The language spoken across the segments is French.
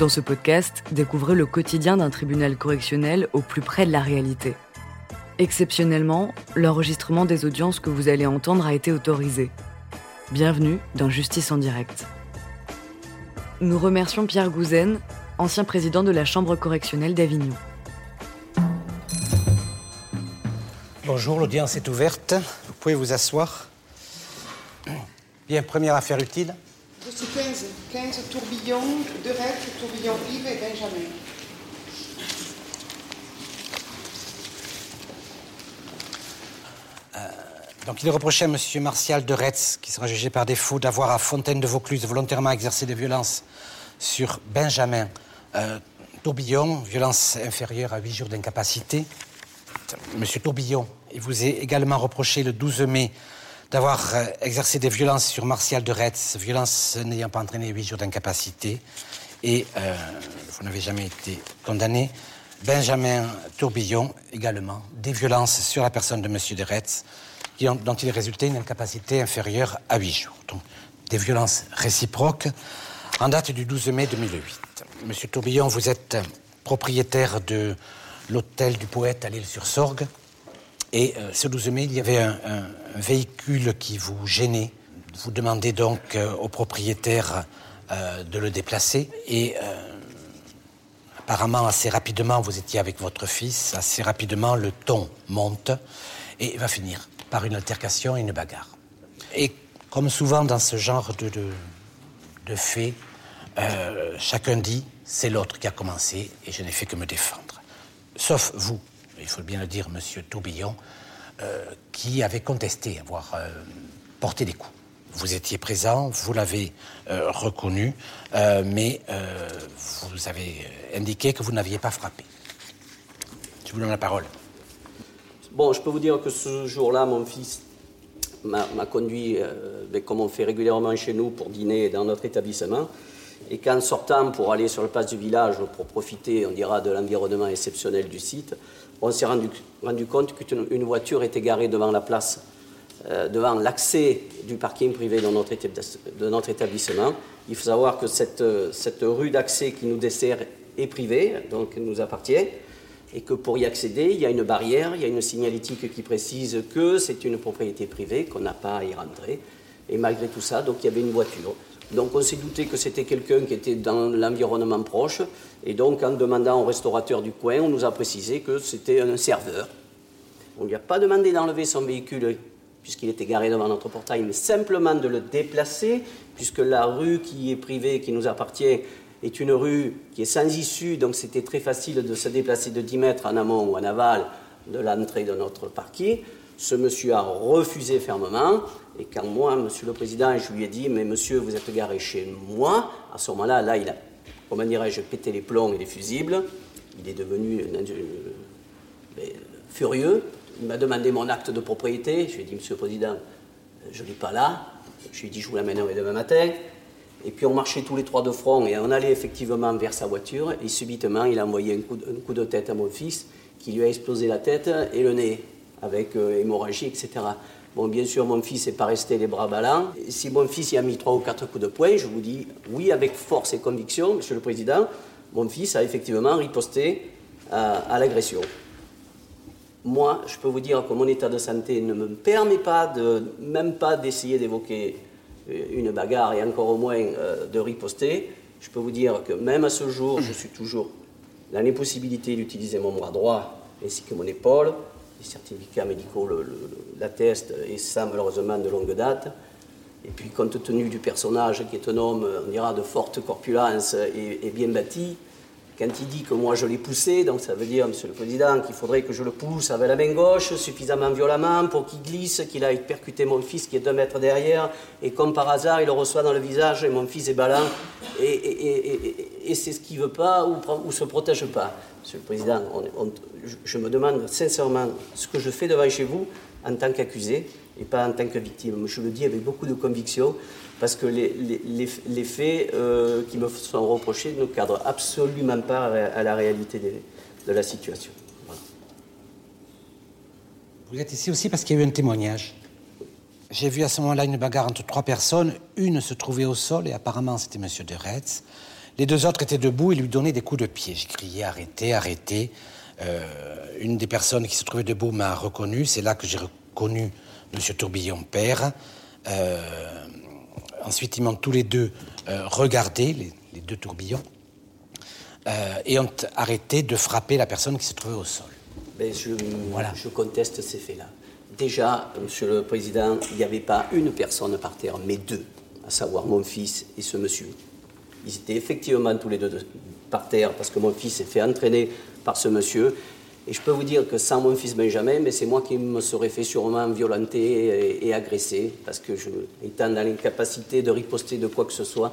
Dans ce podcast, découvrez le quotidien d'un tribunal correctionnel au plus près de la réalité. Exceptionnellement, l'enregistrement des audiences que vous allez entendre a été autorisé. Bienvenue dans Justice en direct. Nous remercions Pierre Gouzen, ancien président de la Chambre correctionnelle d'Avignon. Bonjour, l'audience est ouverte. Vous pouvez vous asseoir. Bien, première affaire utile. Dossier 15, 15 tourbillons, de tourbillon Yves et Benjamin. Donc, il est reproché à M. Martial de Retz, qui sera jugé par défaut, d'avoir à Fontaine de Vaucluse volontairement exercé des violences sur Benjamin euh, Tourbillon, violence inférieure à 8 jours d'incapacité. M. Tourbillon, il vous est également reproché le 12 mai d'avoir euh, exercé des violences sur Martial de Retz, violences n'ayant pas entraîné 8 jours d'incapacité. Et euh, vous n'avez jamais été condamné. Benjamin Tourbillon, également, des violences sur la personne de M. de Retz, dont il résultait une incapacité inférieure à 8 jours. Donc, des violences réciproques en date du 12 mai 2008. Monsieur Tourbillon, vous êtes propriétaire de l'hôtel du poète à l'île-sur-Sorgue. Et ce 12 mai, il y avait un, véhicule qui vous gênait. Vous demandez donc euh, au propriétaire euh, de le déplacer. Et euh, apparemment, assez rapidement, vous étiez avec votre fils. Assez rapidement, le ton monte et va finir par une altercation et une bagarre. Et comme souvent dans ce genre de, de, de chacun dit c'est l'autre qui a commencé et je n'ai fait que me défendre. Sauf vous, il faut bien le dire, monsieur Tourbillon, euh, qui avez contesté avoir euh, porté des coups. Vous étiez présent, vous l'avez euh, reconnu, mais vous avez indiqué que vous n'aviez pas frappé. Je vous donne la parole. Bon, je peux vous dire que ce jour-là, mon fils m'a conduit, ben, comme on fait régulièrement chez nous, pour dîner dans notre établissement. Et qu'en sortant pour aller sur le place du village, pour profiter, on dira, de l'environnement exceptionnel du site, on s'est rendu, compte qu'une une voiture était garée devant la place, euh, devant l'accès du parking privé de notre, établissement. Il faut savoir que cette, cette rue d'accès qui nous dessert est privée, donc nous appartient et que pour y accéder, il y a une barrière, il y a une signalétique qui précise que c'est une propriété privée, qu'on n'a pas à y rentrer. Et malgré tout ça, donc il y avait une voiture. Donc on s'est douté que c'était quelqu'un qui était dans l'environnement proche. Et donc en demandant au restaurateur du coin, on nous a précisé que c'était un serveur. On ne lui a pas demandé d'enlever son véhicule puisqu'il était garé devant notre portail, mais simplement de le déplacer, puisque la rue qui est privée, qui nous appartient, est une rue qui est sans issue, donc c'était très facile de se déplacer de 10 mètres en amont ou en aval de l'entrée de notre parking. Ce monsieur a refusé fermement, et quand moi, monsieur le président, je lui ai dit, mais monsieur, vous êtes garé chez moi, à ce moment-là, là, il a, comment dirais-je, pété les plombs et les fusibles. Il est devenu un- mais, furieux. Il m'a demandé mon acte de propriété. Je lui ai dit, Monsieur le Président, euh, je ne l'ai pas là. Je lui ai dit, je vous l'amènerai demain matin. Et puis on marchait tous les trois de front et on allait effectivement vers sa voiture. Et subitement, il a envoyé un coup de tête à mon fils qui lui a explosé la tête et le nez avec euh, hémorragie, etc. Bon, bien sûr, mon fils n'est pas resté les bras ballants. Si mon fils y a mis trois ou quatre coups de poing, je vous dis oui avec force et conviction, Monsieur le Président, mon fils a effectivement riposté à- à l'agression. Moi, je peux vous dire que mon état de santé ne me permet pas, de, même pas d'essayer d'évoquer euh, une bagarre et encore au moins euh, de riposter. Je peux vous dire que même à ce jour, je suis toujours dans l'impossibilité d'utiliser mon bras droit ainsi que mon épaule. Les certificats médicaux l'attestent et ça malheureusement de longue date. Et puis compte tenu du personnage qui est un homme, on dira, de forte corpulence et, bien bâti, quand il dit que moi je l'ai poussé, donc ça veut dire, Monsieur le Président, qu'il faudrait que je le pousse avec la main gauche suffisamment violemment pour qu'il glisse, qu'il aille percuter mon fils qui est deux mètres derrière, et comme par hasard, il le reçoit dans le visage et mon fils est ballant, et- et- veut pas ou, ou se protège pas. Monsieur le Président, je, me demande sincèrement ce que je fais devant chez vous en tant qu'accusé et pas en tant que victime. Je le dis avec beaucoup de conviction parce que les, faits euh, qui me sont reprochés ne cadrent absolument pas à, la réalité de la situation. Vous êtes ici aussi parce qu'il y a eu un témoignage. J'ai vu à ce moment-là une bagarre entre trois personnes. Une se trouvait au sol et apparemment c'était Monsieur de Retz. Les deux autres étaient debout et lui donnaient des coups de pied. J'ai crié arrêtez, arrêtez. Euh, une des personnes qui se trouvait debout m'a reconnu. C'est là que j'ai reconnu M. Tourbillon père. Euh, ensuite, ils m'ont tous les deux euh, regardé, les, deux tourbillons, et ont arrêté de frapper la personne qui se trouvait au sol. Je, voilà. je conteste ces faits-là. Déjà, Monsieur le Président, il n'y avait pas une personne par terre, mais deux, à savoir mon fils et ce monsieur. Ils étaient effectivement tous les deux par terre parce que mon fils s'est fait entraîner par ce monsieur. Et je peux vous dire que sans mon fils Benjamin, mais c'est moi qui me serais fait sûrement violenter et, agresser, parce que je, étant dans l'incapacité de riposter de quoi que ce soit,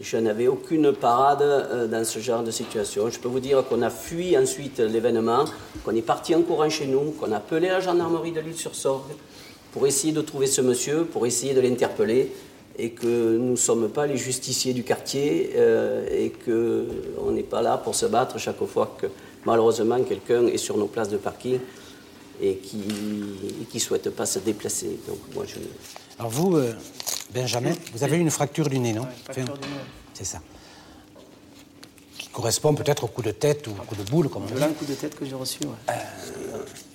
je n'avais aucune parade euh, dans ce genre de situation. Je peux vous dire qu'on a fui ensuite l'événement, qu'on est parti en courant chez nous, qu'on a appelé la gendarmerie de l'île sur Sorgue pour essayer de trouver ce monsieur, pour essayer de l'interpeller, et que nous ne sommes pas les justiciers du quartier, euh, et qu'on n'est pas là pour se battre chaque fois que malheureusement quelqu'un est sur nos places de parking et qui ne souhaite pas se déplacer. Donc moi je... Alors vous, euh, Benjamin, vous avez eu une fracture du nez, non? C'est ça. Qui correspond peut-être au coup de tête ou au coup de boule, comme on dit. un coup de tête que j'ai reçu, euh,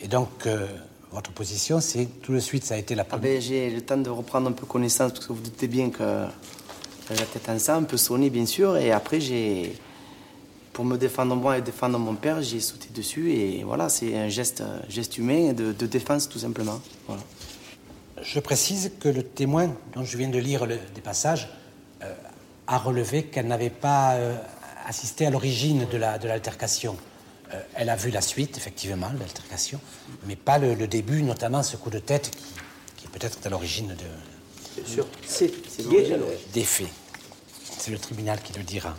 et donc, euh, votre position, c'est tout de suite, ça a été la ah ben, J'ai le temps de reprendre un peu connaissance, parce que vous doutez bien que la tête en sang, un peu sonné, bien sûr, et après, j'ai pour me défendre moi et défendre mon père, j'ai sauté dessus et voilà, c'est un geste, geste humain de, défense tout simplement. Je précise que le témoin dont je viens de lire des passages euh, a relevé qu'elle n'avait pas euh, assisté à l'origine de l'altercation. La, euh, elle a vu la suite, effectivement, de l'altercation, mais pas le, début, notamment ce coup de tête qui, est peut-être à l'origine de. Bien sûr, c'est des faits. C'est le tribunal qui le dira.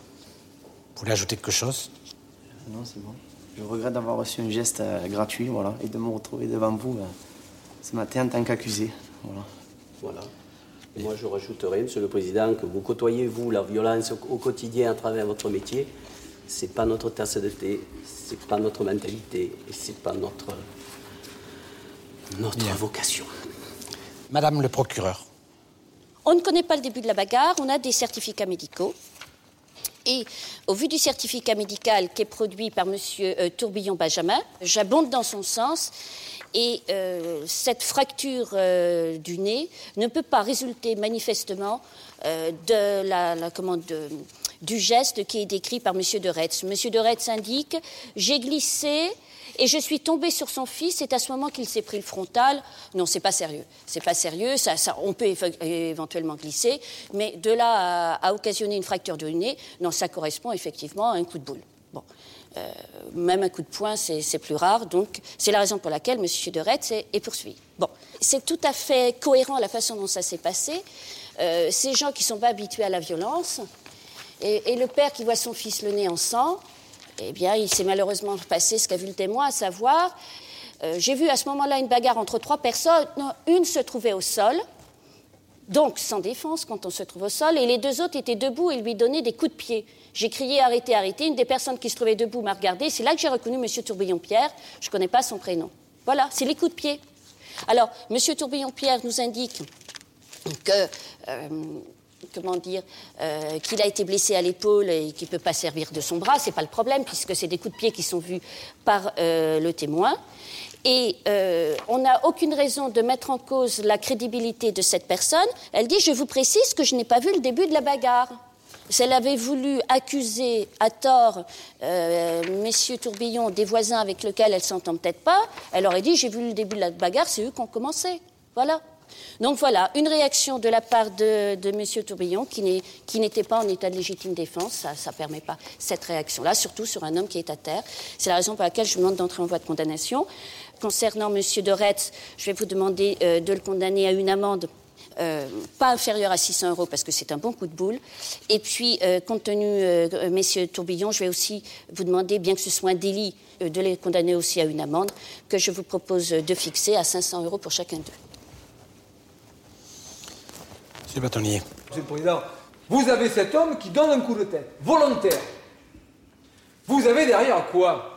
Vous voulez ajouter quelque chose? Non, c'est bon. Je regrette d'avoir reçu un geste euh, gratuit, voilà, et de me retrouver devant vous euh, ce matin en tant qu'accusé. Voilà. Voilà. moi, je rajouterai, Monsieur le Président, que vous côtoyez, vous, la violence au, quotidien à travers votre métier. C'est pas notre tasse de thé, c'est pas notre mentalité, et c'est pas notre, notre vocation. Madame le procureur. On ne connaît pas le début de la bagarre, on a des certificats médicaux. Et au vu du certificat médical qui est produit par M. Euh, Tourbillon-Benjamin, j'abonde dans son sens. Et euh, cette fracture euh, du nez ne peut pas résulter manifestement de la, commande du geste qui est décrit par M. de Retz. M. de Retz indique J'ai glissé et je suis tombée sur son fils. C'est à ce moment qu'il s'est pris le frontal. Non, c'est pas sérieux. C'est pas sérieux. Ça, on peut éventuellement glisser, mais de là à, occasionner une fracture du nez, non, ça correspond effectivement à un coup de boule. Bon. Euh, même un coup de poing, c'est plus rare. Donc, c'est la raison pour laquelle M. de Retz est, poursuivi. Bon, c'est tout à fait cohérent la façon dont ça s'est passé. Euh, ces gens qui ne sont pas habitués à la violence, et, le père qui voit son fils le nez en sang, eh bien, il s'est malheureusement passé ce qu'a vu le témoin, à savoir, euh, j'ai vu à ce moment-là une bagarre entre trois personnes. Une se trouvait au sol, donc sans défense quand on se trouve au sol, et les deux autres étaient debout et lui donnaient des coups de pied. J'ai crié arrêtez, arrêtez. Une des personnes qui se trouvait debout m'a regardé. C'est là que j'ai reconnu M. Tourbillon-Pierre. Je ne connais pas son prénom. Voilà, c'est les coups de pied. Alors, M. Tourbillon-Pierre nous indique que euh, comment dire, euh, qu'il a été blessé à l'épaule et qu'il ne peut pas servir de son bras, ce n'est pas le problème, puisque c'est des coups de pied qui sont vus par euh, le témoin. Et euh, on n'a aucune raison de mettre en cause la crédibilité de cette personne. Elle dit, je vous précise que je n'ai pas vu le début de la bagarre. Si elle avait voulu accuser à tort messieurs Tourbillon des voisins avec lesquels elle s'entend peut-être pas, elle aurait dit, j'ai vu le début de la bagarre, c'est eux qui ont commencé. Voilà. Donc voilà, une réaction de la part de, M. Tourbillon qui n'était pas en état de légitime défense. Ça ne permet pas cette réaction-là, surtout sur un homme qui est à terre. C'est la raison pour laquelle je demande d'entrer en voie de condamnation. Concernant M. de Retz, je vais vous demander euh, de le condamner à une amende euh, pas inférieure à 600 euros parce que c'est un bon coup de boule. Et puis, euh, compte tenu, messieurs Tourbillon, je vais aussi vous demander, bien que ce soit un délit, de les condamner aussi à une amende que je vous propose de fixer à 500 euros pour chacun d'eux. Monsieur le Président, vous avez cet homme qui donne un coup de tête, volontaire. Vous avez derrière quoi?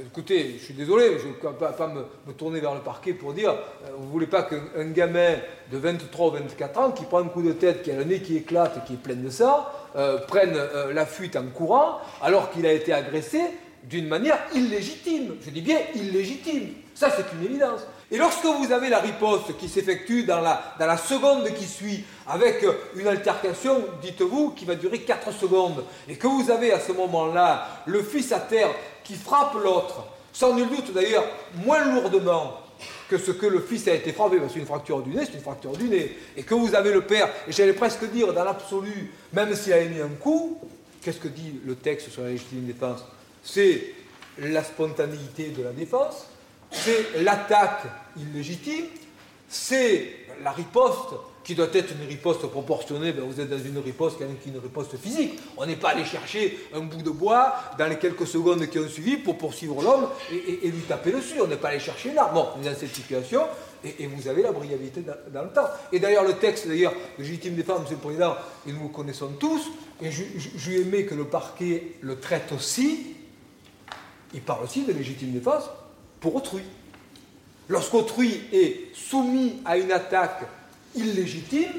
Écoutez, je suis désolé, je ne vais pas, me, tourner vers le parquet pour dire euh, vous ne voulez pas qu'un gamin de 23 ou 24 ans qui prend un coup de tête, qui a le nez qui éclate, qui est plein de ça, euh, prenne euh, la fuite en courant alors qu'il a été agressé d'une manière illégitime. Je dis bien illégitime. Ça, c'est une évidence. Et lorsque vous avez la riposte qui s'effectue dans la, seconde qui suit, avec une altercation, dites-vous, qui va durer 4 secondes, et que vous avez à ce moment-là le fils à terre qui frappe l'autre, sans nul doute d'ailleurs moins lourdement que ce que le fils a été frappé, parce qu'une fracture du nez, c'est une fracture du nez, et que vous avez le père, et j'allais presque dire dans l'absolu, même s'il a émis un coup, qu'est-ce que dit le texte sur la légitime défense? C'est la spontanéité de la défense, c'est l'attaque illégitime, c'est la riposte qui doit être une riposte proportionnée, ben vous êtes dans une riposte qui est une riposte physique. On n'est pas allé chercher un bout de bois dans les quelques secondes qui ont suivi pour poursuivre l'homme et, lui taper dessus. On n'est pas allé chercher une. Bon, on est dans cette situation et, vous avez la brièveté dans, le temps. Et d'ailleurs, le texte d'ailleurs, légitime défense, Monsieur le Président, et nous le connaissons tous, et je, lui aimé que le parquet le traite aussi, il parle aussi de légitime défense pour autrui. Lorsqu'autrui est soumis à une attaque illégitime,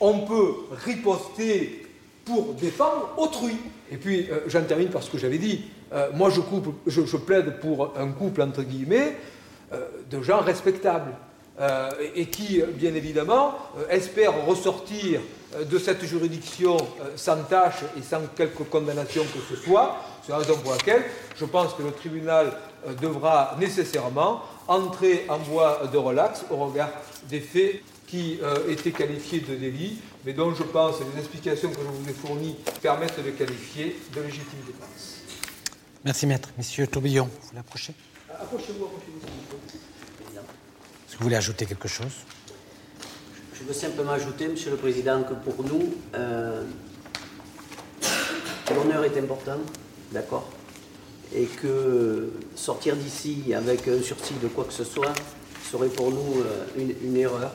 on peut riposter pour défendre autrui. Et puis, euh, j'en termine par ce que j'avais dit. Euh, moi, je, je, plaide pour un couple, entre guillemets, euh, de gens respectables. et qui, bien évidemment, espèrent ressortir de cette juridiction sans tâche et sans quelque condamnation que ce soit. C'est la raison pour laquelle je pense que le tribunal devra nécessairement entrer en voie de relax au regard des faits qui euh, était qualifié de délit, mais dont je pense, les explications que je vous ai fournies permettent de qualifier de légitime défense. Merci maître. Monsieur Tourbillon, vous voulez approcher? Approchez-vous, approchez-vous. Est-ce que vous voulez ajouter quelque chose? Je veux simplement ajouter, Monsieur le Président, que pour nous, euh, l'honneur est important, d'accord? Et que sortir d'ici avec un sursis de quoi que ce soit serait pour nous euh, une erreur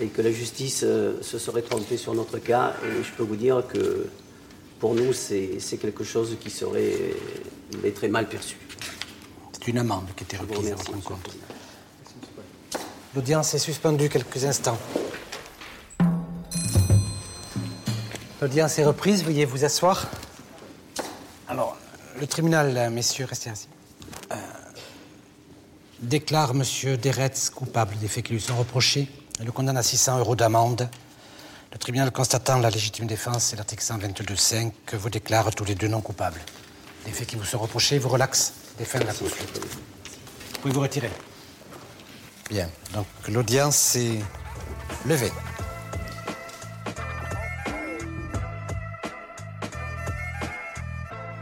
et que la justice euh, se serait trompée sur notre cas. Et je peux vous dire que pour nous, c'est quelque chose qui serait très mal perçu. C'est une amende qui était reprise à votre L'audience est suspendue quelques instants. L'audience est reprise, veuillez vous asseoir. Le tribunal, messieurs, restez assis, euh, déclare M. Deretz coupable des faits qui lui sont reprochés et le condamne à 600 euros d'amende. Le tribunal constatant la légitime défense et l'article 122.5 vous déclare tous les deux non coupables. Les faits qui vous sont reprochés vous relaxent des fins de la poursuite. Vous pouvez vous retirer. Bien, donc l'audience est levée.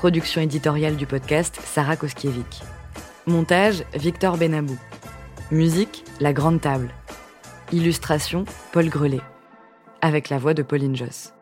Production éditoriale du podcast Sarah Koskiewicz. Montage Victor Benabou. Musique La Grande Table. Illustration Paul Grelet. Avec la voix de Pauline Joss.